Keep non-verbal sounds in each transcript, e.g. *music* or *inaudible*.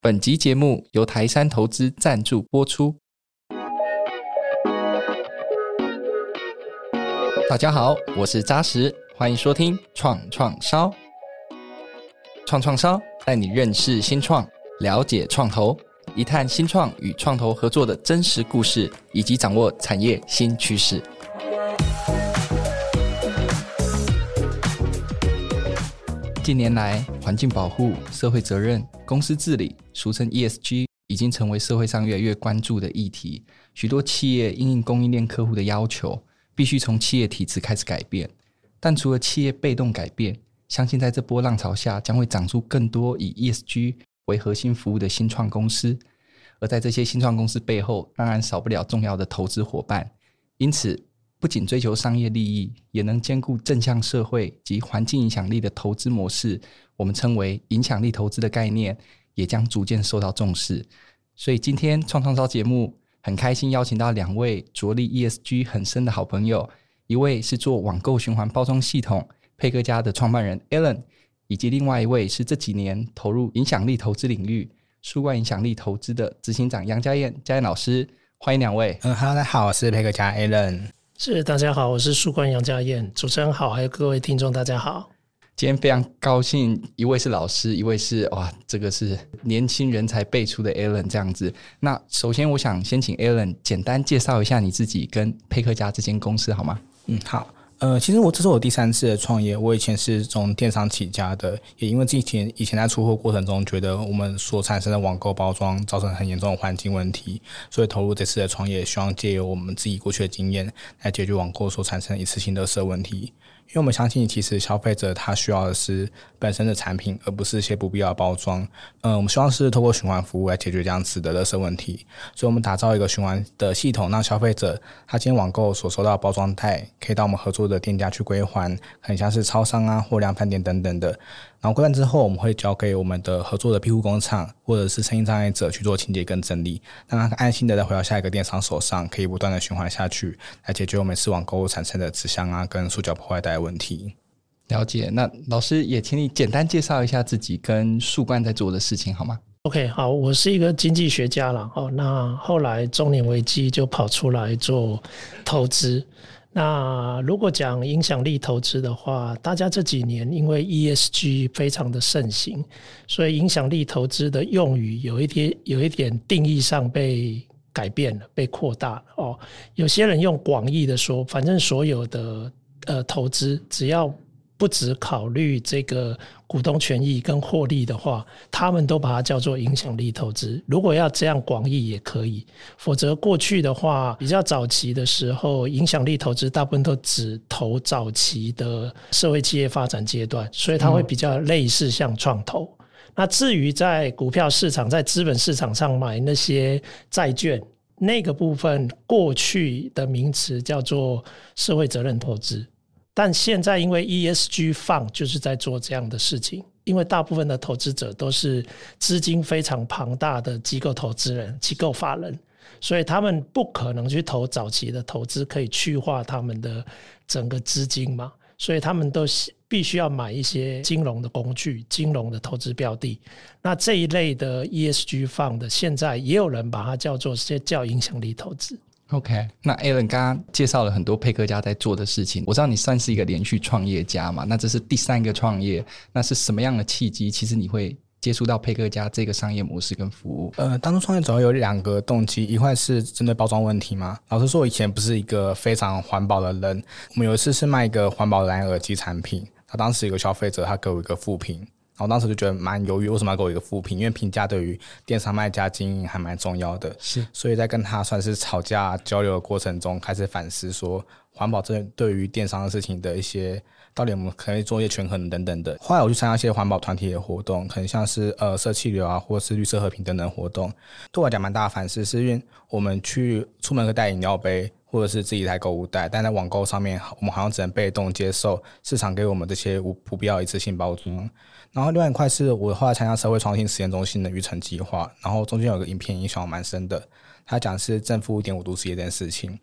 本集节目由台山投资赞助播出。大家好，我是扎实，欢迎收听创创烧。创创烧带你认识新创，了解创投，一探新创与创投合作的真实故事，以及掌握产业新趋势。近年来，环境保护、社会责任、公司治理（俗称 ESG） 已经成为社会上越来越关注的议题。许多企业因应供应链客户的要求，必须从企业体制开始改变。但除了企业被动改变，相信在这波浪潮下，将会长出更多以 ESG 为核心服务的新创公司。而在这些新创公司背后，当然少不了重要的投资伙伴。因此，不仅追求商业利益，也能兼顾正向社会及环境影响力的投资模式，我们称为影响力投资的概念，也将逐渐受到重视。所以今天创创烧节目很开心邀请到两位着力 ESG 很深的好朋友，一位是做网购循环包装系统配客嘉的创办人 Alan，以及另外一位是这几年投入影响力投资领域树冠影响力投资的执行长杨佳燕佳燕老师，欢迎两位。嗯哈喽，大家好，我是配客嘉 Alan。是，大家好，我是树冠杨家燕，主持人好，还有各位听众，大家好。今天非常高兴，一位是老师，一位是哇，这个是年轻人才辈出的 Alan 这样子。那首先，我想先请 Alan 简单介绍一下你自己跟佩克家这间公司，好吗？嗯，好。呃，其实我这是我第三次的创业。我以前是从电商起家的，也因为之前以前在出货过程中，觉得我们所产生的网购包装造成很严重的环境问题，所以投入这次的创业，希望借由我们自己过去的经验来解决网购所产生一次性的色问题。因为我们相信，其实消费者他需要的是本身的产品，而不是一些不必要的包装。嗯，我们希望是透过循环服务来解决这样子的垃圾问题。所以，我们打造一个循环的系统，让消费者他今天网购所收到的包装袋，可以到我们合作的店家去归还，很像是超商啊货量饭店等等的。然后归还之后，我们会交给我们的合作的庇护工厂或者是身心障碍者去做清洁跟整理，让他安心的再回到下一个电商手上，可以不断的循环下去，来解决我们视网购物产生的纸箱啊跟塑胶破坏袋的问题。了解，那老师也请你简单介绍一下自己跟树冠在做的事情好吗？OK，好，我是一个经济学家了哦，那后来中年危机就跑出来做投资。那如果讲影响力投资的话，大家这几年因为 ESG 非常的盛行，所以影响力投资的用语有一点有一点定义上被改变了，被扩大了哦。有些人用广义的说，反正所有的呃投资只要。不只考虑这个股东权益跟获利的话，他们都把它叫做影响力投资。如果要这样广义也可以，否则过去的话，比较早期的时候，影响力投资大部分都只投早期的社会企业发展阶段，所以它会比较类似像创投。嗯。那至于在股票市场、在资本市场上买那些债券，那个部分过去的名词叫做社会责任投资。但现在因为 ESG Fund 就是在做这样的事情，因为大部分的投资者都是资金非常庞大的机构投资人、机构法人，所以他们不可能去投早期的投资，可以去化他们的整个资金嘛，所以他们都必须要买一些金融的工具、金融的投资标的。那这一类的 ESG Fund 现在也有人把它叫做些叫影响力投资。OK，那 Alan 刚刚介绍了很多配客家在做的事情，我知道你算是一个连续创业家嘛，那这是第三个创业，那是什么样的契机？其实你会接触到配客家这个商业模式跟服务？呃，当初创业主要有两个动机，一块是针对包装问题嘛。老实说，我以前不是一个非常环保的人。我们有一次是卖一个环保蓝牙耳机产品，他当时有个消费者，他给我一个负评。然后当时就觉得蛮犹豫，为什么要给我一个负评？因为评价对于电商卖家经营还蛮重要的。是，所以在跟他算是吵架交流的过程中，开始反思说，环保这对于电商的事情的一些，到底我们可以做一些权衡等等的。后来我去参加一些环保团体的活动，可能像是呃社气流啊，或是绿色和平等等活动，对我来讲蛮大的反思，是因为我们去出门会带饮料杯。或者是自己带购物袋，但在网购上面，我们好像只能被动接受市场给我们这些无不必要一次性包装。然后另外一块是我后来参加社会创新实验中心的育成计划，然后中间有个影片影响我蛮深的，他讲是正负一点五度 C 这件事情。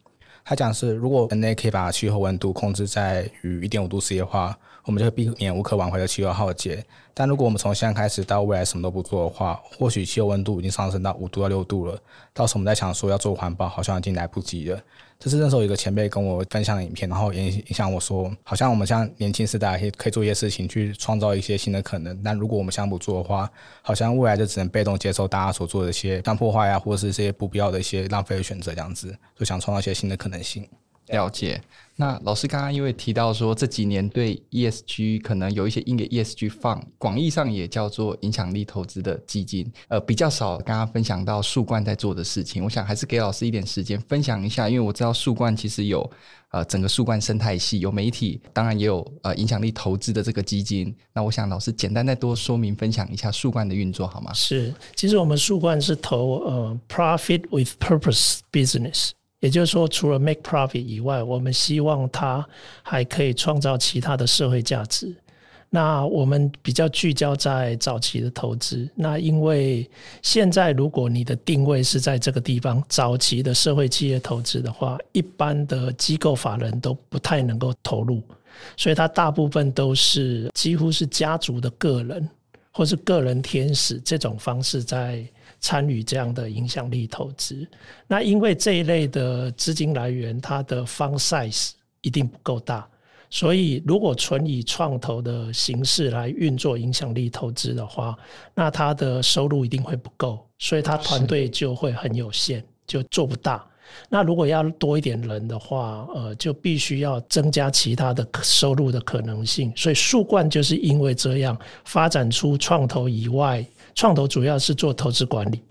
他讲是如果人类可以把气候温度控制在于一点五度 C 的话，我们就会避免无可挽回的气候浩劫。但如果我们从现在开始到未来什么都不做的话，或许气候温度已经上升到五度到六度了，到时候我们在想说要做环保，好像已经来不及了。这是那时候有一个前辈跟我分享的影片，然后也影响我说，好像我们像年轻时代可以做一些事情去创造一些新的可能。但如果我们现在不做的话，好像未来就只能被动接受大家所做的一些像破坏啊，或者是这些不必要的一些浪费的选择这样子，就想创造一些新的可能性。了解。那老师刚刚因为提到说这几年对 ESG 可能有一些因为 ESG Fund，广义上也叫做影响力投资的基金，呃，比较少刚刚分享到树冠在做的事情。我想还是给老师一点时间分享一下，因为我知道树冠其实有呃整个树冠生态系，有媒体，当然也有呃影响力投资的这个基金。那我想老师简单再多说明分享一下树冠的运作好吗？是，其实我们树冠是投呃 Profit with Purpose Business。也就是说，除了 make profit 以外，我们希望它还可以创造其他的社会价值。那我们比较聚焦在早期的投资。那因为现在如果你的定位是在这个地方，早期的社会企业投资的话，一般的机构法人都不太能够投入，所以它大部分都是几乎是家族的个人或是个人天使这种方式在。参与这样的影响力投资，那因为这一类的资金来源，它的 fund size 一定不够大，所以如果纯以创投的形式来运作影响力投资的话，那它的收入一定会不够，所以它团队就会很有限，就做不大。那如果要多一点人的话，呃，就必须要增加其他的收入的可能性。所以树冠就是因为这样发展出创投以外。创投主要是做投资管理，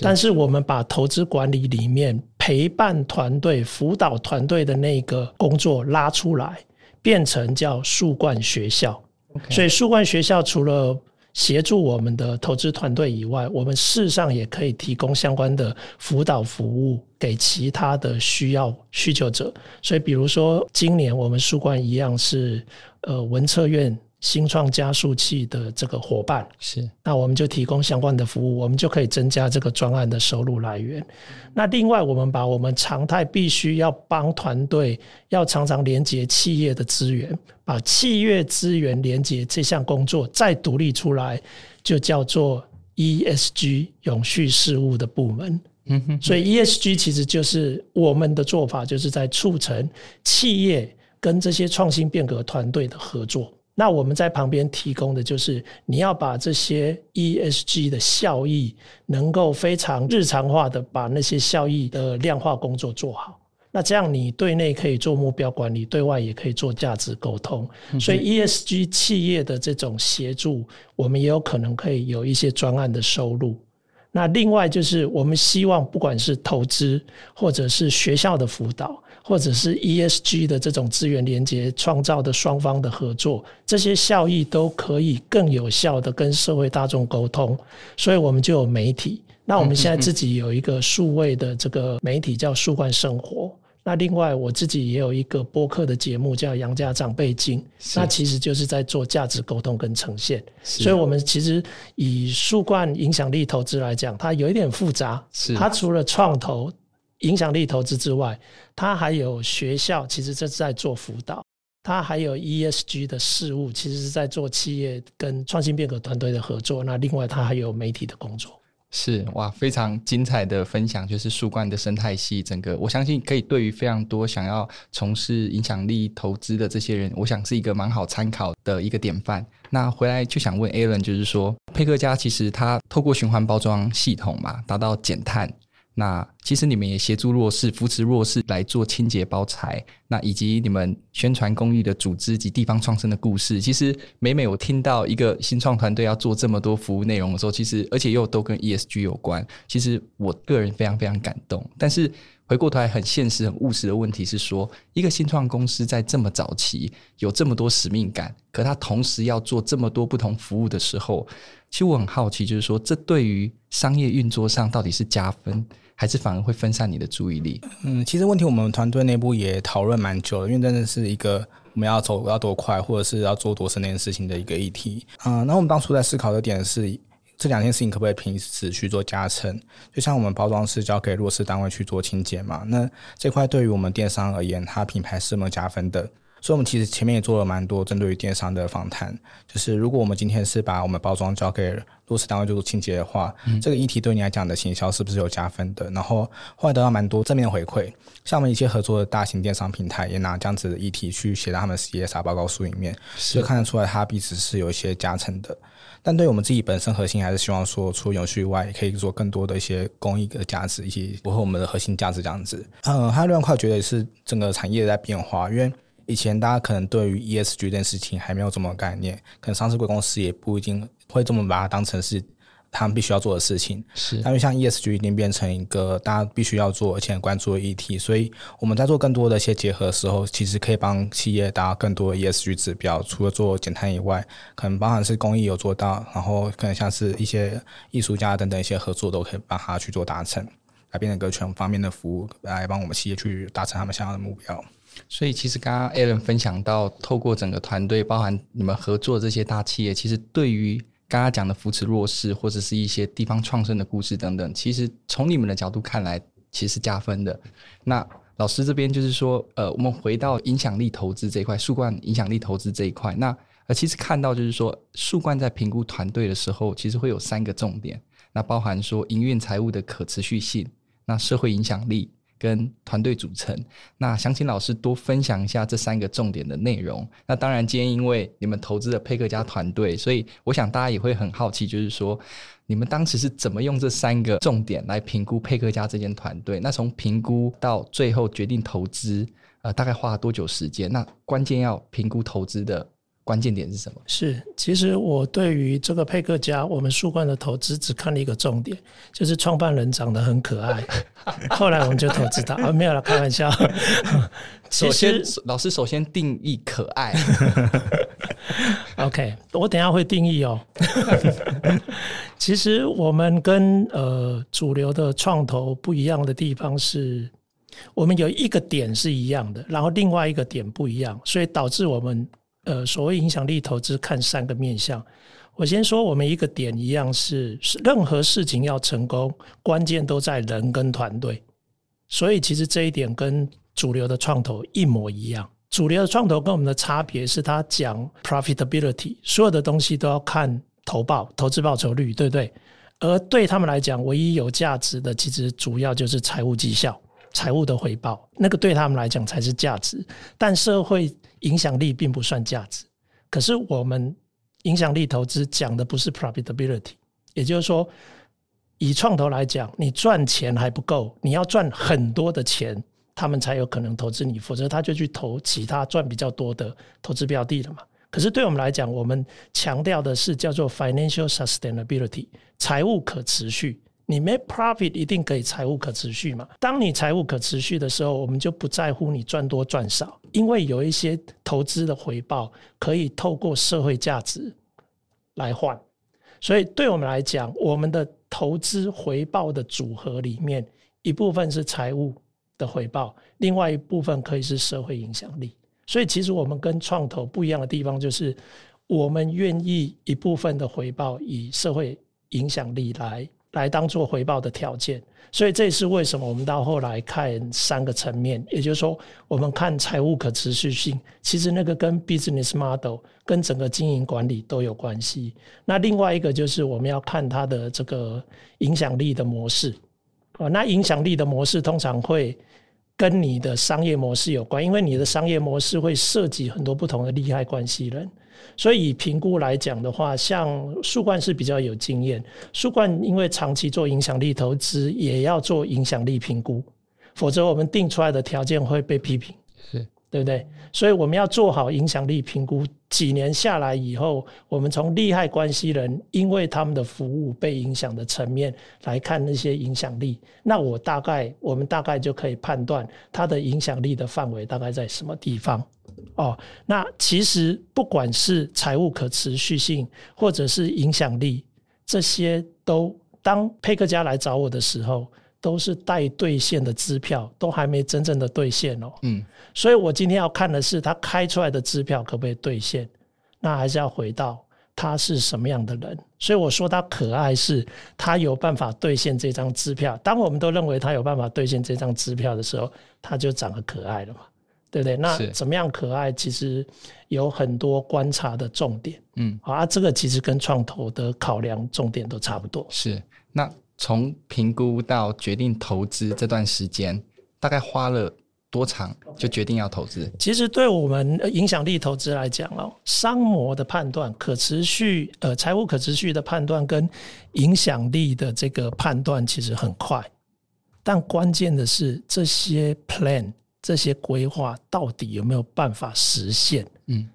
但是我们把投资管理里面陪伴团队、辅导团队的那个工作拉出来，变成叫树冠学校。所以树冠学校除了协助我们的投资团队以外，我们事实上也可以提供相关的辅导服务给其他的需要需求者。所以，比如说今年我们树冠一样是呃文策院。新创加速器的这个伙伴是，那我们就提供相关的服务，我们就可以增加这个专案的收入来源。那另外，我们把我们常态必须要帮团队要常常连接企业的资源，把企业资源连接这项工作再独立出来，就叫做 ESG 永续事务的部门。嗯哼，所以 ESG 其实就是我们的做法，就是在促成企业跟这些创新变革团队的合作。那我们在旁边提供的就是，你要把这些 ESG 的效益能够非常日常化的把那些效益的量化工作做好。那这样你对内可以做目标管理，对外也可以做价值沟通。所以 ESG 企业的这种协助，我们也有可能可以有一些专案的收入。那另外就是，我们希望不管是投资或者是学校的辅导。或者是 ESG 的这种资源连接创造的双方的合作，这些效益都可以更有效的跟社会大众沟通，所以我们就有媒体。那我们现在自己有一个数位的这个媒体叫树冠生活。那另外我自己也有一个播客的节目叫杨家长辈经，那其实就是在做价值沟通跟呈现。所以我们其实以树冠影响力投资来讲，它有一点复杂。是它除了创投。影响力投资之外，它还有学校，其实这是在做辅导；它还有 ESG 的事务，其实是在做企业跟创新变革团队的合作。那另外，它还有媒体的工作。是哇，非常精彩的分享，就是树冠的生态系。整个我相信可以对于非常多想要从事影响力投资的这些人，我想是一个蛮好参考的一个典范。那回来就想问 Alan，就是说配客家其实它透过循环包装系统嘛，达到减碳。那其实你们也协助弱势、扶持弱势来做清洁包材，那以及你们宣传公益的组织及地方创生的故事。其实每每我听到一个新创团队要做这么多服务内容的时候，其实而且又都跟 ESG 有关，其实我个人非常非常感动。但是回过头来，很现实、很务实的问题是说，一个新创公司在这么早期有这么多使命感，可他同时要做这么多不同服务的时候，其实我很好奇，就是说这对于商业运作上到底是加分？还是反而会分散你的注意力。嗯，其实问题我们团队内部也讨论蛮久了，因为真的是一个我们要走要多快，或者是要做多深那件事情的一个议题。嗯，那我们当初在思考的点是，这两件事情可不可以平时去做加成？就像我们包装是交给弱势单位去做清洁嘛，那这块对于我们电商而言，它品牌是没有加分的。所以，我们其实前面也做了蛮多针对于电商的访谈。就是如果我们今天是把我们包装交给落实单位做清洁的话，嗯、这个议题对你来讲的行销是不是有加分的？然后后来得到蛮多正面的回馈。像我们一些合作的大型电商平台，也拿这样子的议题去写到他们 CSR 报告书里面，就看得出来它彼此是有一些加成的。但对我们自己本身核心，还是希望说，除了永续以外，也可以做更多的一些公益的价值，以及符合我们的核心价值这样子。嗯，还有另外一块，觉得也是整个产业在变化，因为以前大家可能对于 ESG 这件事情还没有这么概念，可能上市贵公司也不一定会这么把它当成是。他们必须要做的事情是，因为像 ESG 已经变成一个大家必须要做而且很关注的议题，所以我们在做更多的一些结合的时候，其实可以帮企业达到更多的 ESG 指标。除了做减碳以外，可能包含是公益有做到，然后可能像是一些艺术家等等一些合作都可以帮他去做达成，来变成一个全方面的服务，来帮我们企业去达成他们想要的目标。所以，其实刚刚 Alan 分享到，透过整个团队，包含你们合作这些大企业，其实对于刚刚讲的扶持弱势，或者是一些地方创生的故事等等，其实从你们的角度看来，其实加分的。那老师这边就是说，呃，我们回到影响力投资这一块，树冠影响力投资这一块，那呃，其实看到就是说，树冠在评估团队的时候，其实会有三个重点，那包含说营运财务的可持续性，那社会影响力。跟团队组成，那想请老师多分享一下这三个重点的内容。那当然，今天因为你们投资了佩克家团队，所以我想大家也会很好奇，就是说你们当时是怎么用这三个重点来评估佩克家这间团队？那从评估到最后决定投资，呃，大概花了多久时间？那关键要评估投资的。关键点是什么？是，其实我对于这个佩克家，我们树冠的投资只看了一个重点，就是创办人长得很可爱。*laughs* 后来我们就投资他啊，没有了，开玩笑。*laughs* 首先，老师首先定义可爱。*laughs* OK，我等一下会定义哦。其实我们跟呃主流的创投不一样的地方是，我们有一个点是一样的，然后另外一个点不一样，所以导致我们。呃，所谓影响力投资看三个面向。我先说，我们一个点一样是，是任何事情要成功，关键都在人跟团队。所以其实这一点跟主流的创投一模一样。主流的创投跟我们的差别是，他讲 profitability，所有的东西都要看投报、投资报酬率，对不对？而对他们来讲，唯一有价值的，其实主要就是财务绩效、财务的回报，那个对他们来讲才是价值。但社会影响力并不算价值，可是我们影响力投资讲的不是 profitability，也就是说，以创投来讲，你赚钱还不够，你要赚很多的钱，他们才有可能投资你，否则他就去投其他赚比较多的投资标的了嘛。可是对我们来讲，我们强调的是叫做 financial sustainability，财务可持续。你没 profit 一定可以财务可持续嘛？当你财务可持续的时候，我们就不在乎你赚多赚少，因为有一些投资的回报可以透过社会价值来换。所以对我们来讲，我们的投资回报的组合里面，一部分是财务的回报，另外一部分可以是社会影响力。所以其实我们跟创投不一样的地方，就是我们愿意一部分的回报以社会影响力来。来当做回报的条件，所以这也是为什么我们到后来看三个层面，也就是说，我们看财务可持续性，其实那个跟 business model、跟整个经营管理都有关系。那另外一个就是我们要看它的这个影响力的模式，哦，那影响力的模式通常会跟你的商业模式有关，因为你的商业模式会涉及很多不同的利害关系人。所以以评估来讲的话，像树冠是比较有经验。树冠因为长期做影响力投资，也要做影响力评估，否则我们定出来的条件会被批评，是对不对？所以我们要做好影响力评估。几年下来以后，我们从利害关系人因为他们的服务被影响的层面来看那些影响力，那我大概我们大概就可以判断它的影响力的范围大概在什么地方。哦，那其实不管是财务可持续性，或者是影响力，这些都当配客嘉来找我的时候，都是待兑现的支票，都还没真正的兑现哦。嗯，所以我今天要看的是他开出来的支票可不可以兑现，那还是要回到他是什么样的人。所以我说他可爱，是他有办法兑现这张支票。当我们都认为他有办法兑现这张支票的时候，他就长得可爱了嘛。对不对？那怎么样可爱？其实有很多观察的重点。嗯，啊，这个其实跟创投的考量重点都差不多。是。那从评估到决定投资这段时间，大概花了多长就决定要投资？其实对我们影响力投资来讲哦，商模的判断、可持续呃财务可持续的判断跟影响力的这个判断其实很快，但关键的是这些 plan。这些规划到底有没有办法实现？嗯，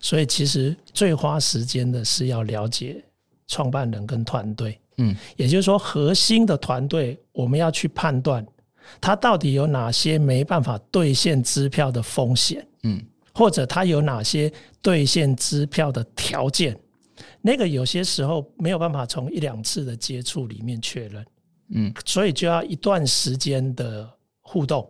所以其实最花时间的是要了解创办人跟团队。嗯，也就是说，核心的团队我们要去判断他到底有哪些没办法兑现支票的风险。嗯，或者他有哪些兑现支票的条件？那个有些时候没有办法从一两次的接触里面确认。嗯，所以就要一段时间的互动。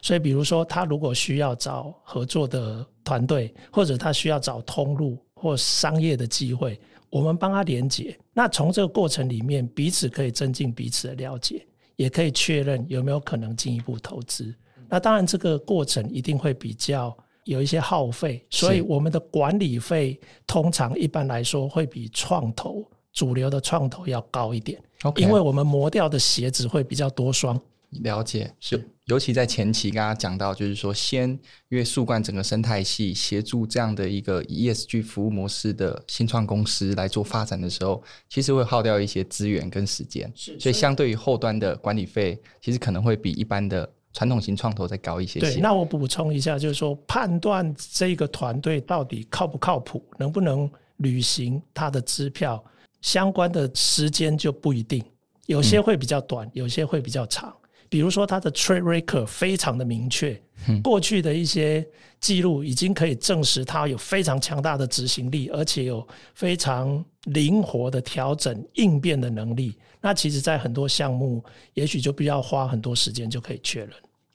所以，比如说，他如果需要找合作的团队，或者他需要找通路或商业的机会，我们帮他连接。那从这个过程里面，彼此可以增进彼此的了解，也可以确认有没有可能进一步投资。那当然，这个过程一定会比较有一些耗费，所以我们的管理费通常一般来说会比创投主流的创投要高一点，因为我们磨掉的鞋子会比较多双。了解是。尤其在前期，刚刚讲到，就是说，先因为树冠整个生态系协助这样的一个 ESG 服务模式的新创公司来做发展的时候，其实会耗掉一些资源跟时间，所以相对于后端的管理费，其实可能会比一般的传统型创投再高一些些。对，那我补充一下，就是说，判断这个团队到底靠不靠谱，能不能履行他的支票，相关的时间就不一定，有些会比较短，有些会比较长。比如说，他的 track record 非常的明确，过去的一些记录已经可以证实他有非常强大的执行力，而且有非常灵活的调整应变的能力。那其实，在很多项目，也许就必要花很多时间就可以确认。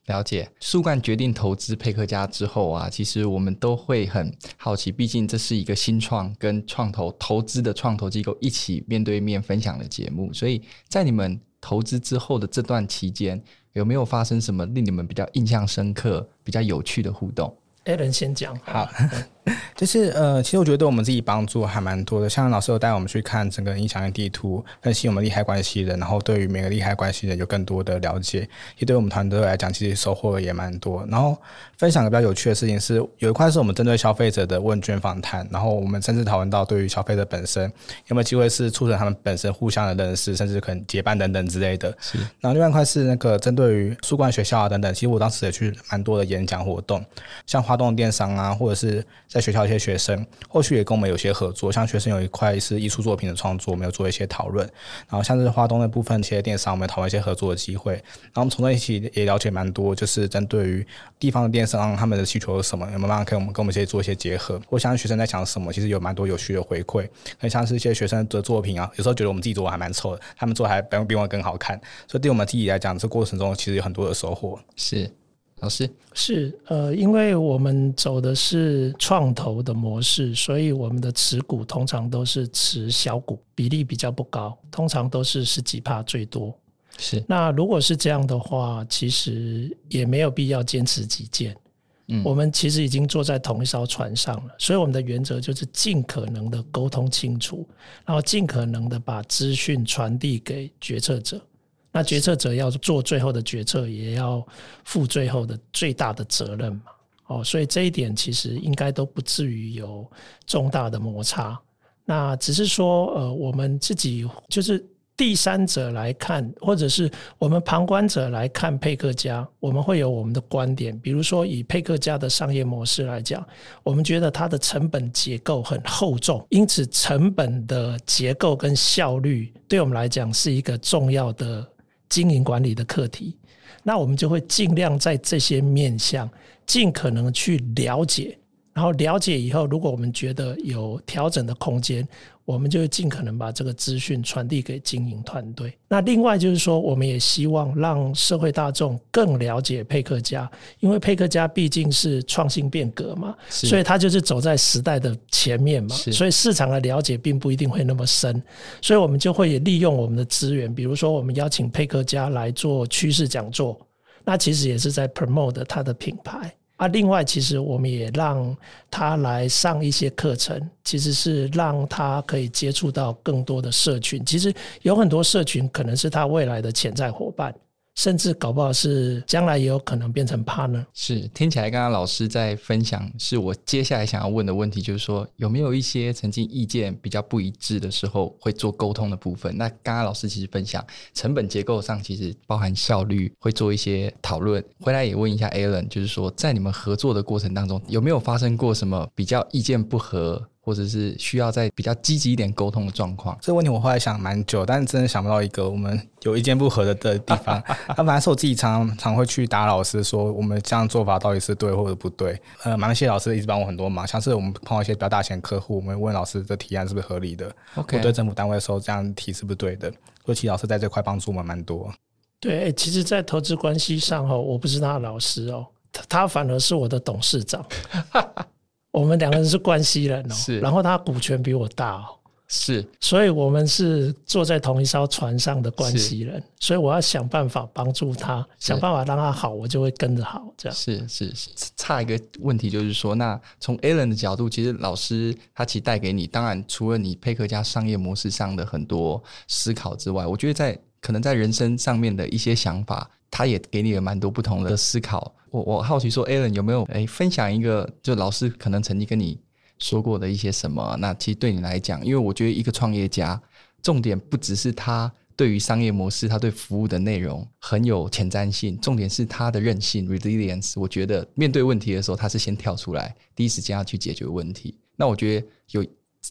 了解，树冠决定投资佩克家之后啊，其实我们都会很好奇，毕竟这是一个新创跟创投投资的创投机构一起面对面分享的节目，所以在你们。投资之后的这段期间，有没有发生什么令你们比较印象深刻、比较有趣的互动？Allen 先讲。好。就是呃，其实我觉得对我们自己帮助还蛮多的。像老师有带我们去看整个影响力地图，分析我们利害关系人，然后对于每个利害关系人有更多的了解。也对我们团队来讲，其实收获也蛮多。然后分享个比较有趣的事情是，有一块是我们针对消费者的问卷访谈，然后我们甚至讨论到对于消费者本身有没有机会是促成他们本身互相的认识，甚至可能结伴等等之类的。是。然后另外一块是那个针对于树冠学校啊等等，其实我当时也去蛮多的演讲活动，像花东电商啊，或者是在学校。一些学生后续也跟我们有些合作，像学生有一块是艺术作品的创作，我们有做一些讨论。然后像是花东的部分，其实电商我们讨论一些合作的机会。然后我们从那一起也了解蛮多，就是针对于地方的电商他们的需求是什么，有没有办法可以我们跟我们一些做一些结合？或像学生在讲什么，其实有蛮多有趣的回馈。很像是一些学生的作品啊，有时候觉得我们自己做还蛮丑的，他们做的还比我更好看。所以对我们自己来讲，这过程中其实有很多的收获。是。老师是呃，因为我们走的是创投的模式，所以我们的持股通常都是持小股，比例比较不高，通常都是十几帕最多。是那如果是这样的话，其实也没有必要坚持己见。嗯，我们其实已经坐在同一艘船上了，所以我们的原则就是尽可能的沟通清楚，然后尽可能的把资讯传递给决策者。那决策者要做最后的决策，也要负最后的最大的责任嘛。哦，所以这一点其实应该都不至于有重大的摩擦。那只是说，呃，我们自己就是第三者来看，或者是我们旁观者来看佩克家，我们会有我们的观点。比如说，以佩克家的商业模式来讲，我们觉得它的成本结构很厚重，因此成本的结构跟效率，对我们来讲是一个重要的。经营管理的课题，那我们就会尽量在这些面向尽可能去了解，然后了解以后，如果我们觉得有调整的空间。我们就会尽可能把这个资讯传递给经营团队。那另外就是说，我们也希望让社会大众更了解佩克家，因为佩克家毕竟是创新变革嘛，所以它就是走在时代的前面嘛，所以市场的了解并不一定会那么深。所以我们就会利用我们的资源，比如说我们邀请佩克家来做趋势讲座，那其实也是在 promote 它的品牌。啊，另外其实我们也让他来上一些课程，其实是让他可以接触到更多的社群。其实有很多社群可能是他未来的潜在伙伴。甚至搞不好是将来也有可能变成 partner。是听起来，刚刚老师在分享，是我接下来想要问的问题，就是说有没有一些曾经意见比较不一致的时候会做沟通的部分？那刚刚老师其实分享成本结构上，其实包含效率，会做一些讨论。回来也问一下 Alan，就是说在你们合作的过程当中，有没有发生过什么比较意见不合？或者是需要在比较积极一点沟通的状况，这个问题我后来想蛮久，但是真的想不到一个我们有意见不合的的地方。他本来是我自己常常会去打老师，说我们这样做法到底是对或者不对。呃，蛮谢谢老师一直帮我很多忙，像是我们碰到一些比较大型的客户，我们问老师这提案是不是合理的？OK，我对政府单位的时候这样提是不是对的？所以其实老师在这块帮助我们蛮多。对，其实，在投资关系上哦，我不是他的老师哦，他反而是我的董事长。*laughs* 我们两个人是关系人哦，是，然后他股权比我大哦，是，所以我们是坐在同一艘船上的关系人，所以我要想办法帮助他，想办法让他好，我就会跟着好，这样。是是是，差一个问题就是说，那从 Alan 的角度，其实老师他其实带给你，当然除了你配客嘉商业模式上的很多思考之外，我觉得在可能在人生上面的一些想法。他也给你了蛮多不同的思考。我我好奇说，Alan 有没有诶分享一个，就老师可能曾经跟你说过的一些什么？那其实对你来讲，因为我觉得一个创业家，重点不只是他对于商业模式，他对服务的内容很有前瞻性，重点是他的韧性 （resilience）。我觉得面对问题的时候，他是先跳出来，第一时间要去解决问题。那我觉得有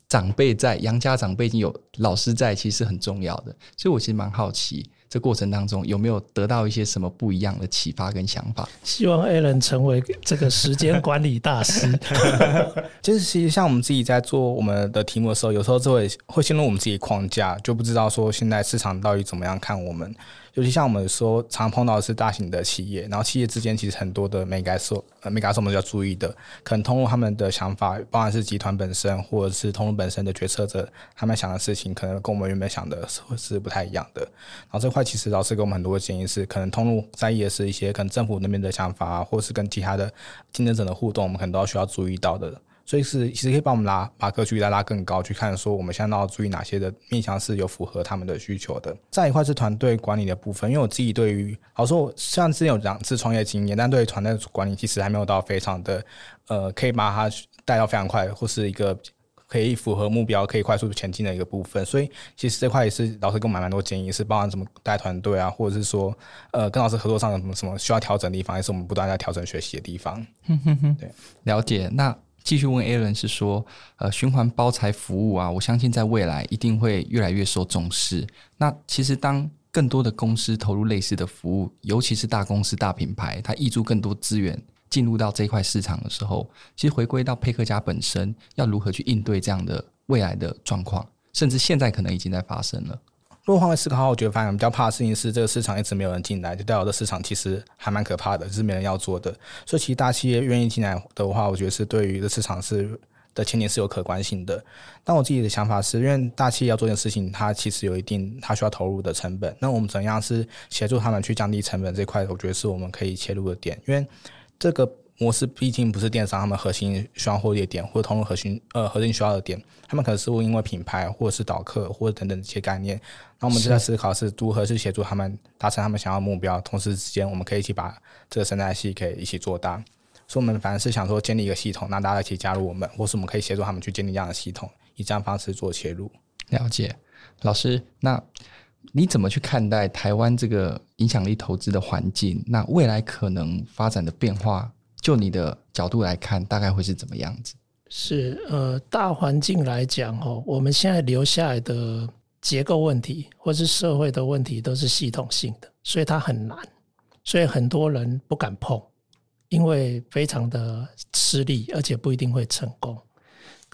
长辈在，杨家长辈已经有老师在，其实是很重要的。所以我其实蛮好奇。这过程当中有没有得到一些什么不一样的启发跟想法？希望 Alan 成为这个时间管理大师。*laughs* *laughs* 就是其实像我们自己在做我们的题目的时候，有时候就会会陷入我们自己框架，就不知道说现在市场到底怎么样看我们。尤其像我们说，常碰到的是大型的企业，然后企业之间其实很多的眉角数，呃，眉角数我们要注意的，可能通过他们的想法，包含是集团本身，或者是通路本身的决策者，他们想的事情，可能跟我们原本想的是是不太一样的。然后这块其实老师给我们很多的建议是，可能通路在意的是一些可能政府那边的想法，或是跟其他的竞争者的互动，我们可能都要需要注意到的。所以是其实可以帮我们拉把格局再拉更高，去看说我们现在要注意哪些的面向是有符合他们的需求的。再一块是团队管理的部分，因为我自己对于，好说我虽然之前有两次创业经验，但对于团队管理其实还没有到非常的呃，可以把它带到非常快，或是一个可以符合目标、可以快速前进的一个部分。所以其实这块也是老师给我们蛮多建议，是包含怎么带团队啊，或者是说呃跟老师合作上有什么什么需要调整的地方，也是我们不断在调整学习的地方。哼哼哼，对，了解那。继续问 Alan 是说，呃，循环包材服务啊，我相信在未来一定会越来越受重视。那其实当更多的公司投入类似的服务，尤其是大公司、大品牌，它挹注更多资源进入到这块市场的时候，其实回归到配客家本身，要如何去应对这样的未来的状况，甚至现在可能已经在发生了。如果换位思考的话，我觉得反而比较怕的事情是，这个市场一直没有人进来，就代表这市场其实还蛮可怕的，就是没人要做的。所以，其实大企业愿意进来的话，我觉得是对于这市场是的前景是有可观性的。但我自己的想法是，因为大企业要做一件事情，它其实有一定它需要投入的成本。那我们怎样是协助他们去降低成本这块，我觉得是我们可以切入的点，因为这个。模式毕竟不是电商他们核心需要获利的点，或者通过核心呃核心需要的点，他们可能是会因为品牌或者是导客或者等等这些概念，那我们就在思考是如何去协助他们达成他们想要的目标，同时之间我们可以一起把这个生态系可以一起做大。所以，我们反而是想说建立一个系统，让大家一起加入我们，或是我们可以协助他们去建立这样的系统，以这样方式做切入。了解，老师，那你怎么去看待台湾这个影响力投资的环境？那未来可能发展的变化？就你的角度来看，大概会是怎么样子？是呃，大环境来讲哦，我们现在留下来的结构问题或是社会的问题都是系统性的，所以它很难，所以很多人不敢碰，因为非常的吃力，而且不一定会成功。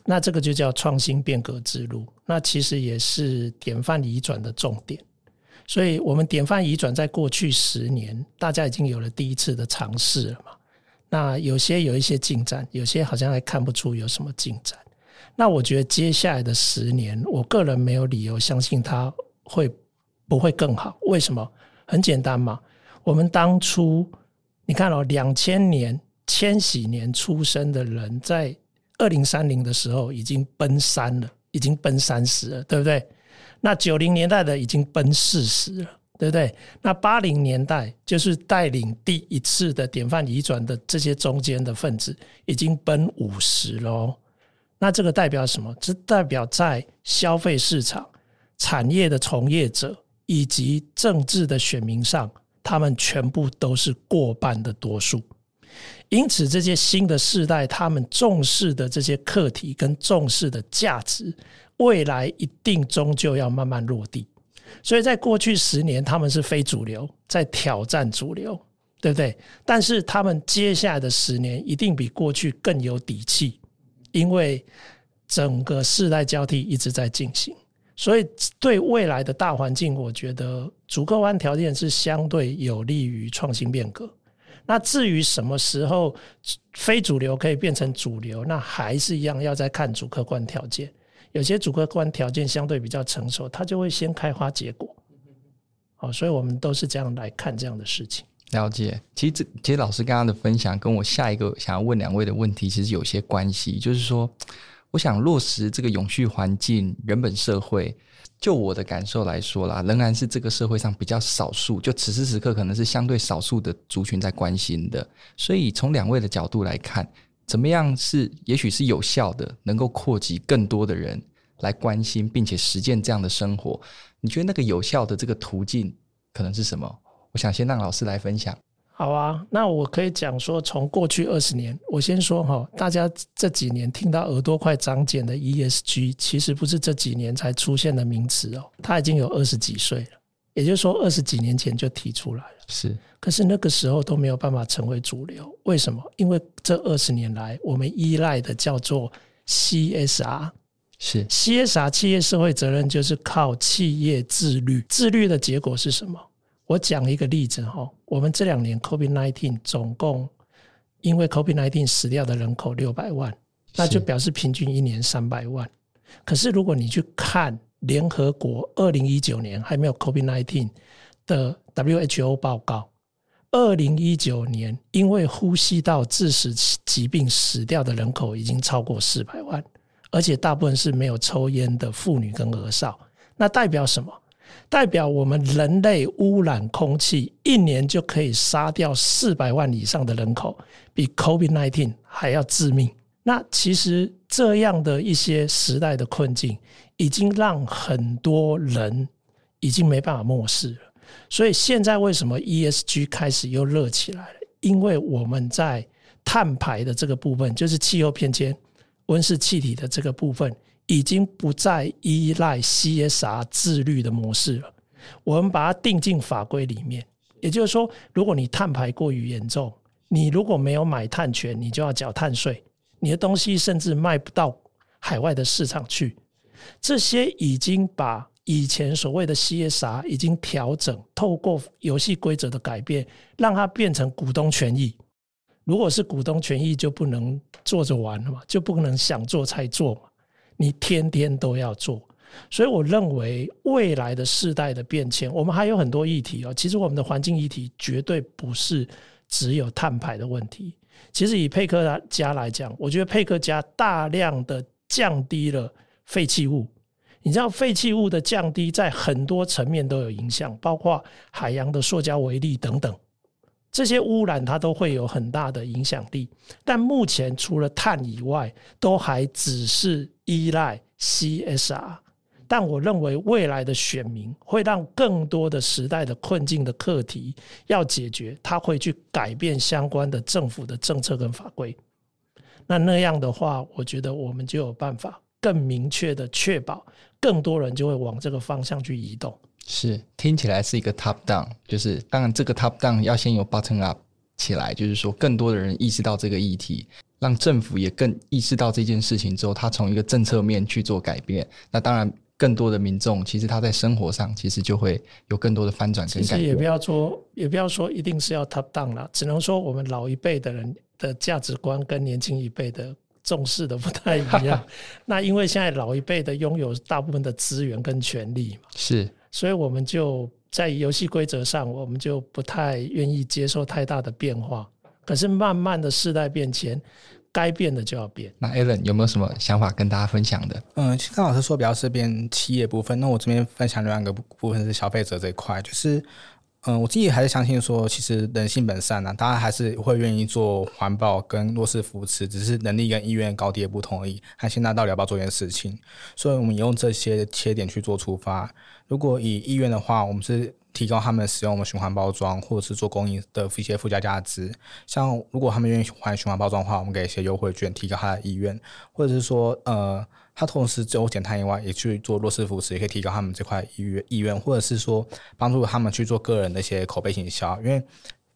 那这个就叫创新变革之路，那其实也是典范移转的重点。所以我们典范移转在过去十年，大家已经有了第一次的尝试了嘛。那有些有一些进展，有些好像还看不出有什么进展。那我觉得接下来的十年，我个人没有理由相信它会不会更好。为什么？很简单嘛，我们当初你看哦，两千年千禧年出生的人，在二零三零的时候已经奔三了，已经奔三十了，对不对？那九零年代的已经奔四十了。对不对？那八零年代就是带领第一次的典范移转的这些中间的分子，已经奔五十喽。那这个代表什么？这代表在消费市场、产业的从业者以及政治的选民上，他们全部都是过半的多数。因此，这些新的世代，他们重视的这些课题跟重视的价值，未来一定终究要慢慢落地。所以在过去十年，他们是非主流，在挑战主流，对不对？但是他们接下来的十年一定比过去更有底气，因为整个世代交替一直在进行。所以对未来的大环境，我觉得主客观条件是相对有利于创新变革。那至于什么时候非主流可以变成主流，那还是一样要再看主客观条件。有些主客观条件相对比较成熟，它就会先开花结果。好，所以我们都是这样来看这样的事情。了解，其实这其实老师刚刚的分享跟我下一个想要问两位的问题其实有些关系，就是说，我想落实这个永续环境、人本社会，就我的感受来说啦，仍然是这个社会上比较少数，就此时此刻可能是相对少数的族群在关心的。所以从两位的角度来看。怎么样是也许是有效的，能够扩及更多的人来关心并且实践这样的生活？你觉得那个有效的这个途径可能是什么？我想先让老师来分享。好啊，那我可以讲说，从过去二十年，我先说哈，大家这几年听到耳朵快长茧的 ESG，其实不是这几年才出现的名词哦，它已经有二十几岁了。也就是说，二十几年前就提出来了。是，可是那个时候都没有办法成为主流。为什么？因为这二十年来，我们依赖的叫做 CSR。是 CSR，企业社会责任就是靠企业自律。自律的结果是什么？我讲一个例子哈。我们这两年 COVID-19 总共因为 COVID-19 死掉的人口六百万，那就表示平均一年三百万。可是如果你去看，联合国二零一九年还没有 COVID-19 的 WHO 报告，二零一九年因为呼吸道致死疾病死掉的人口已经超过四百万，而且大部分是没有抽烟的妇女跟儿少。那代表什么？代表我们人类污染空气，一年就可以杀掉四百万以上的人口，比 COVID-19 还要致命。那其实这样的一些时代的困境，已经让很多人已经没办法漠视了。所以现在为什么 ESG 开始又热起来了？因为我们在碳排的这个部分，就是气候变迁、温室气体的这个部分，已经不再依赖 CSR 自律的模式了。我们把它定进法规里面，也就是说，如果你碳排过于严重，你如果没有买碳权，你就要缴碳税。你的东西甚至卖不到海外的市场去，这些已经把以前所谓的 CSR 已经调整，透过游戏规则的改变，让它变成股东权益。如果是股东权益，就不能坐着玩了嘛，就不能想做才做嘛，你天天都要做。所以我认为未来的世代的变迁，我们还有很多议题哦。其实我们的环境议题绝对不是只有碳排的问题。其实以配客嘉来讲，我觉得配客嘉大量的降低了废弃物。你知道废弃物的降低在很多层面都有影响，包括海洋的塑胶微粒等等，这些污染它都会有很大的影响力。但目前除了碳以外，都还只是依赖 CSR。但我认为未来的选民会让更多的时代的困境的课题要解决，他会去改变相关的政府的政策跟法规。那那样的话，我觉得我们就有办法更明确的确保更多人就会往这个方向去移动。是，听起来是一个 top down，就是当然这个 top down 要先由 button up 起来，就是说更多的人意识到这个议题，让政府也更意识到这件事情之后，他从一个政策面去做改变。那当然。更多的民众，其实他在生活上，其实就会有更多的翻转跟改变。其实也不要说，也不要说一定是要 top down 了，只能说我们老一辈的人的价值观跟年轻一辈的重视的不太一样。*laughs* 那因为现在老一辈的拥有大部分的资源跟权利嘛，是，所以我们就在游戏规则上，我们就不太愿意接受太大的变化。可是慢慢的世代变迁，该变的就要变。那 Alan 有没有什么想法跟大家分享的？嗯，刚老师说比较是变企业部分，那我这边分享另外一个部分是消费者这一块，就是。嗯，我自己还是相信说，其实人性本善呢、啊，大家还是会愿意做环保跟弱势扶持，只是能力跟意愿高低的不同而已。看现在到底要不要做这件事情，所以我们用这些切点去做出发。如果以意愿的话，我们是提高他们使用我们循环包装，或者是做公益的一些附加价值。像如果他们愿意换循环包装的话，我们给一些优惠券，提高他的意愿，或者是说，呃。他同时只有减碳以外，也去做弱势扶持，也可以提高他们这块意愿意愿，或者是说帮助他们去做个人的一些口碑营销。因为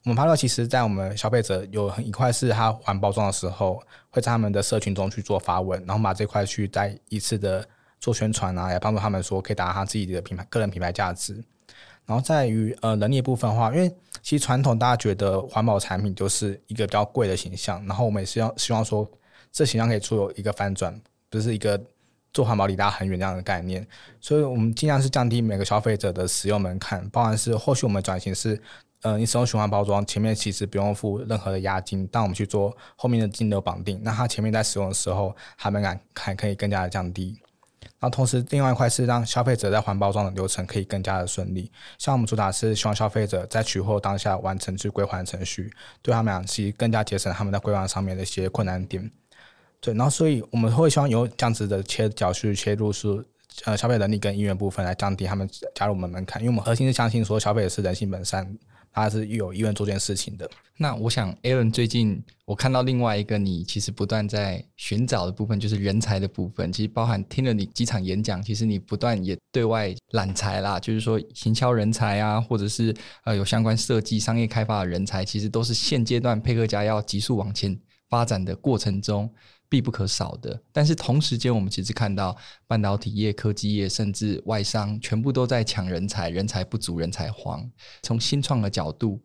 我们发现，其实，在我们消费者有很一块是他还包装的时候，会在他们的社群中去做发文，然后把这块去再一次的做宣传啊，也帮助他们说可以达到他自己的品牌个人品牌价值。然后在于呃能力部分的话，因为其实传统大家觉得环保产品就是一个比较贵的形象，然后我们也是要希望说这形象可以出一个翻转。不是一个做环保离大家很远这样的概念，所以我们尽量是降低每个消费者的使用门槛，包含是后续我们转型是，呃，你使用循环包装，前面其实不用付任何的押金，但我们去做后面的金流绑定，那它前面在使用的时候，还门槛还可以更加的降低。然后同时，另外一块是让消费者在环包装的流程可以更加的顺利，像我们主打是希望消费者在取货当下完成去归还程序，对他们俩其实更加节省他们在归还上面的一些困难点。对，然后所以我们会希望有这样子的切角去切入，是呃消费能力跟意愿部分来降低他们加入我们门槛，因为我们核心是相信说消费者是人性本善，他是有意愿做这件事情的。那我想，Alan 最近我看到另外一个你其实不断在寻找的部分，就是人才的部分。其实包含听了你几场演讲，其实你不断也对外揽才啦，就是说行销人才啊，或者是呃有相关设计、商业开发的人才，其实都是现阶段配客嘉要急速往前发展的过程中。必不可少的，但是同时间，我们其实看到半导体业、科技业，甚至外商，全部都在抢人才，人才不足，人才荒。从新创的角度，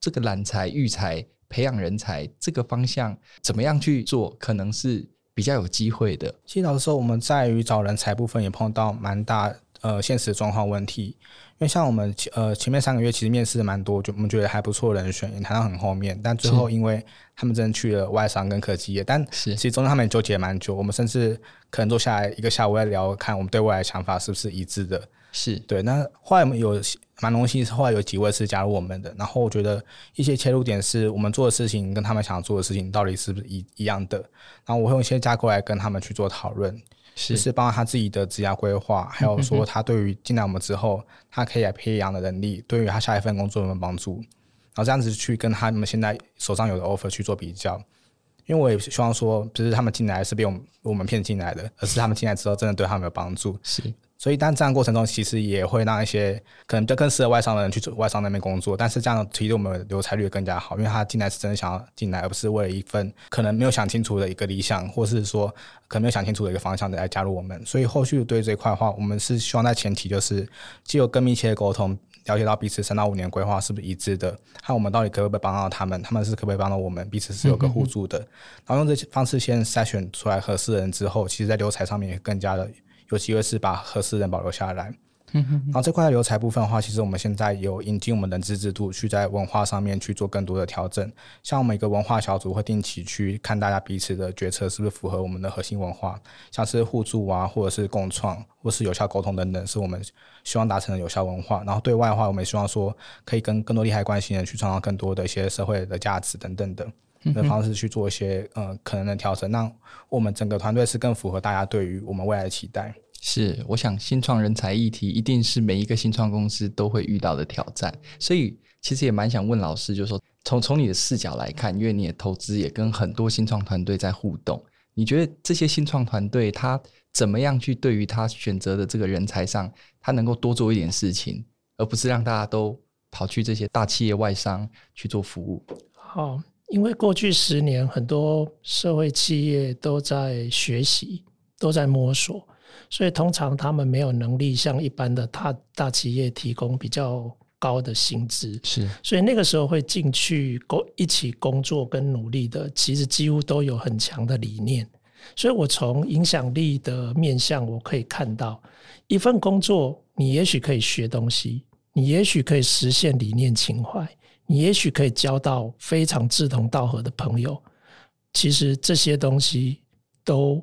这个揽才、育才、培养人才这个方向，怎么样去做，可能是比较有机会的。其实老实说，我们在于找人才部分也碰到蛮大呃现实状况问题。因为像我们呃前面三个月其实面试蛮多，就我们觉得还不错的人选，也谈到很后面，但最后因为他们真的去了外商跟科技业，但其实中间他们也纠结蛮久。我们甚至可能坐下来一个下午来聊，看我们对未来的想法是不是一致的。是对。那后来我们有蛮荣幸，后来有几位是加入我们的，然后我觉得一些切入点是我们做的事情跟他们想做的事情到底是不是一一样的，然后我会用一些架构来跟他们去做讨论。是，是包括他自己的职业规划，还有说他对于进来我们之后，他可以来培养的能力，对于他下一份工作有没有帮助？然后这样子去跟他们现在手上有的 offer 去做比较，因为我也希望说，不是他们进来是被我们我们骗进来的，而是他们进来之后真的对他们有帮助。是。所以，但这样过程中，其实也会让一些可能就更适合外商的人去做外商那边工作。但是这样提供我们留才率更加好，因为他进来是真的想要进来，而不是为了一份可能没有想清楚的一个理想，或是说可能没有想清楚的一个方向的来加入我们。所以后续对这一块的话，我们是希望在前提就是既有更密切的沟通，了解到彼此三到五年规划是不是一致的，看我们到底可不可以帮到他们，他们是可不可以帮到我们，彼此是有个互助的。然后用这些方式先筛选出来合适的人之后，其实在留才上面也更加的。有机会是把合适人保留下来，然后这块留才部分的话，其实我们现在有引进我们人资制度，去在文化上面去做更多的调整。像我们一个文化小组会定期去看大家彼此的决策是不是符合我们的核心文化，像是互助啊，或者是共创，或是有效沟通等等，是我们希望达成的有效文化。然后对外的话，我们也希望说可以跟更多利害关系人去创造更多的一些社会的价值等等的。的方式去做一些呃可能的调整，让我们整个团队是更符合大家对于我们未来的期待。是，我想新创人才议题一定是每一个新创公司都会遇到的挑战。所以其实也蛮想问老师，就是说从从你的视角来看，因为你的投资也跟很多新创团队在互动，你觉得这些新创团队他怎么样去对于他选择的这个人才上，他能够多做一点事情，而不是让大家都跑去这些大企业外商去做服务？好。因为过去十年，很多社会企业都在学习，都在摸索，所以通常他们没有能力向一般的大大企业提供比较高的薪资。是，所以那个时候会进去工一起工作跟努力的，其实几乎都有很强的理念。所以我从影响力的面向，我可以看到，一份工作，你也许可以学东西，你也许可以实现理念情怀。你也许可以交到非常志同道合的朋友。其实这些东西都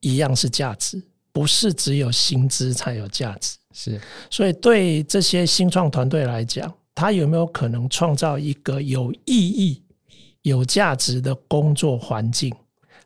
一样是价值，不是只有薪资才有价值。是，所以对这些新创团队来讲，他有没有可能创造一个有意义、有价值的工作环境？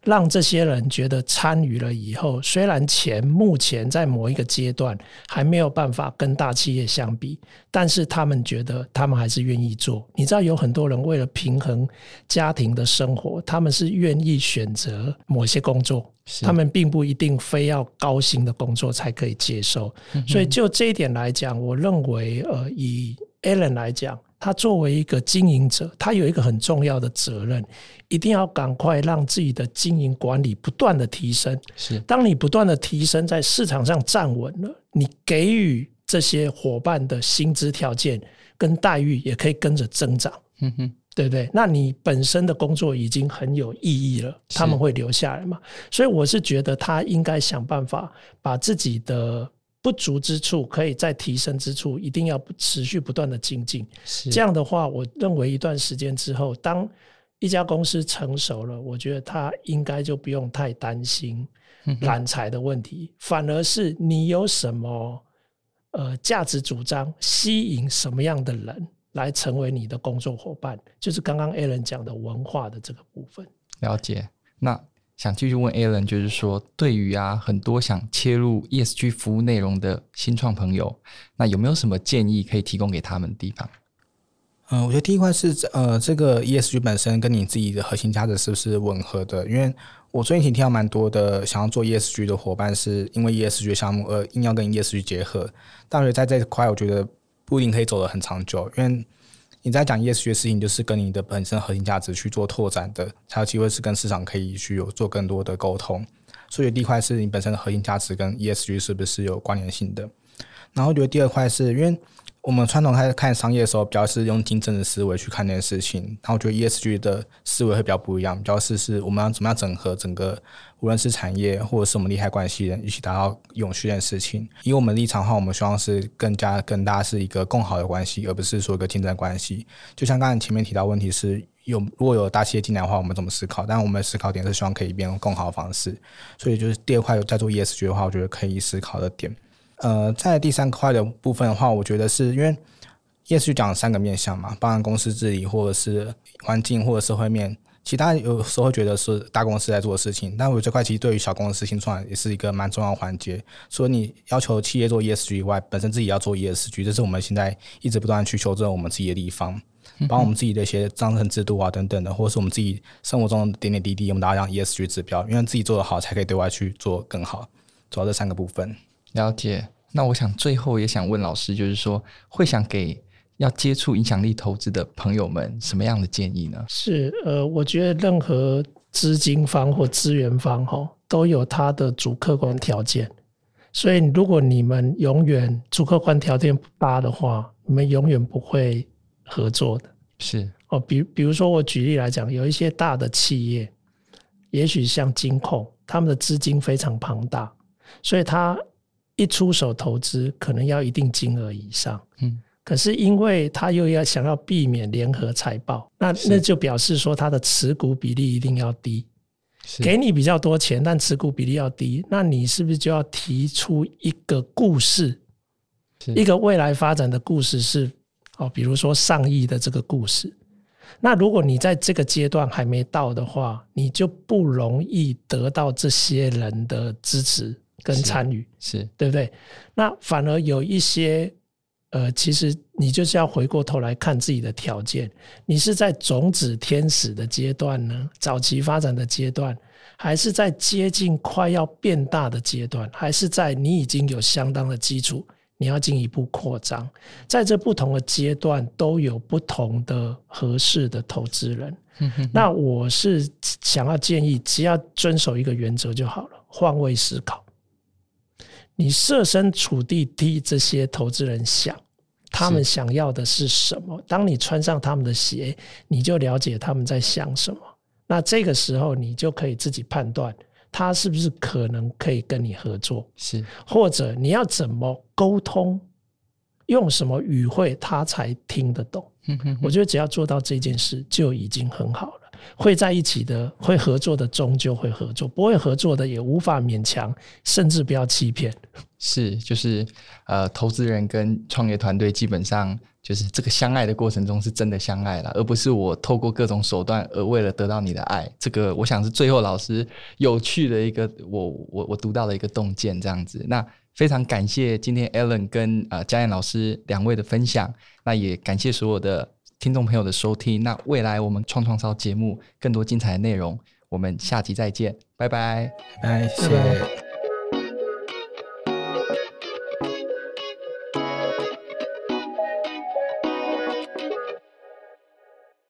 让这些人觉得参与了以后，虽然钱目前在某一个阶段还没有办法跟大企业相比，但是他们觉得他们还是愿意做。你知道，有很多人为了平衡家庭的生活，他们是愿意选择某些工作，他们并不一定非要高薪的工作才可以接受。所以就这一点来讲，我认为，呃，以 Alan 来讲。他作为一个经营者，他有一个很重要的责任，一定要赶快让自己的经营管理不断的提升。是，当你不断的提升，在市场上站稳了，你给予这些伙伴的薪资条件跟待遇也可以跟着增长。嗯哼，对不对？那你本身的工作已经很有意义了，他们会留下来嘛？所以我是觉得他应该想办法把自己的。不足之处，可以再提升之处，一定要持续不断的精进。这样的话，我认为一段时间之后，当一家公司成熟了，我觉得他应该就不用太担心揽才的问题，反而是你有什么呃价值主张，吸引什么样的人来成为你的工作伙伴，就是刚刚 Alan 讲的文化的这个部分。了解，那。想继续问 Alan，就是说，对于啊很多想切入 ESG 服务内容的新创朋友，那有没有什么建议可以提供给他们的地方？嗯、我觉得第一块是呃，这个 ESG 本身跟你自己的核心价值是不是吻合的？因为我最近听到蛮多的想要做 ESG 的伙伴，是因为 ESG 项目而硬要跟 ESG 结合，但我觉得在这块，我觉得不一定可以走得很长久，因为。你在讲 ESG 的事情，就是跟你的本身核心价值去做拓展的，才有机会是跟市场可以去有做更多的沟通。所以第一块是你本身的核心价值跟 ESG 是不是有关联性的？然后觉得第二块是因为。我们传统开始看商业的时候，比较是用竞争的思维去看这件事情。然后我觉得 ESG 的思维会比较不一样，比较是是我们要怎么样整合整个，无论是产业或者是我们利害关系人一起达到永续的事情。以我们立场的话，我们希望是更加跟大家是一个更好的关系，而不是说一个竞争关系。就像刚才前面提到问题是有如果有大企业进来的话，我们怎么思考？但我们思考点是希望可以变更好的方式。所以就是第二块有在做 ESG 的话，我觉得可以思考的点。呃，在第三块的部分的话，我觉得是因为 ESG 讲了三个面向嘛，包含公司治理或者是环境或者社会面。其他有时候会觉得是大公司在做的事情，但我这块其实对于小公司新创也是一个蛮重要的环节。所以你要求企业做 ESG 以外，本身自己要做 ESG，这是我们现在一直不断去修正我们自己的地方，把我们自己的一些章程制度啊等等的，或者是我们自己生活中的点点滴滴，我们大家让 ESG 指标，因为自己做得好，才可以对外去做更好。主要这三个部分。了解，那我想最后也想问老师，就是说会想给要接触影响力投资的朋友们什么样的建议呢？是呃，我觉得任何资金方或资源方哈都有它的主客观条件，所以如果你们永远主客观条件不搭的话，你们永远不会合作的。是哦，比比如说我举例来讲，有一些大的企业，也许像金控，他们的资金非常庞大，所以他。一出手投资可能要一定金额以上，嗯，可是因为他又要想要避免联合财报，那那就表示说他的持股比例一定要低，给你比较多钱，但持股比例要低，那你是不是就要提出一个故事，一个未来发展的故事是哦，比如说上亿的这个故事，那如果你在这个阶段还没到的话，你就不容易得到这些人的支持。跟参与是，是对不对？那反而有一些，呃，其实你就是要回过头来看自己的条件。你是在种子天使的阶段呢，早期发展的阶段，还是在接近快要变大的阶段，还是在你已经有相当的基础，你要进一步扩张？在这不同的阶段，都有不同的合适的投资人。那我是想要建议，只要遵守一个原则就好了，换位思考。你设身处地替这些投资人想，他们想要的是什么？当你穿上他们的鞋，你就了解他们在想什么。那这个时候，你就可以自己判断他是不是可能可以跟你合作，是或者你要怎么沟通，用什么语汇他才听得懂。我觉得只要做到这件事就已经很好了。会在一起的，会合作的终究会合作，不会合作的也无法勉强，甚至不要欺骗。是，就是呃，投资人跟创业团队基本上就是这个相爱的过程中是真的相爱了，而不是我透过各种手段而为了得到你的爱。这个我想是最后老师有趣的一个我我我读到的一个洞见这样子。那非常感谢今天 Alan 跟呃佳燕老师两位的分享，那也感谢所有的听众朋友的收听。那未来我们创创烧节目更多精彩的内容，我们下集再见，拜拜，拜，谢谢。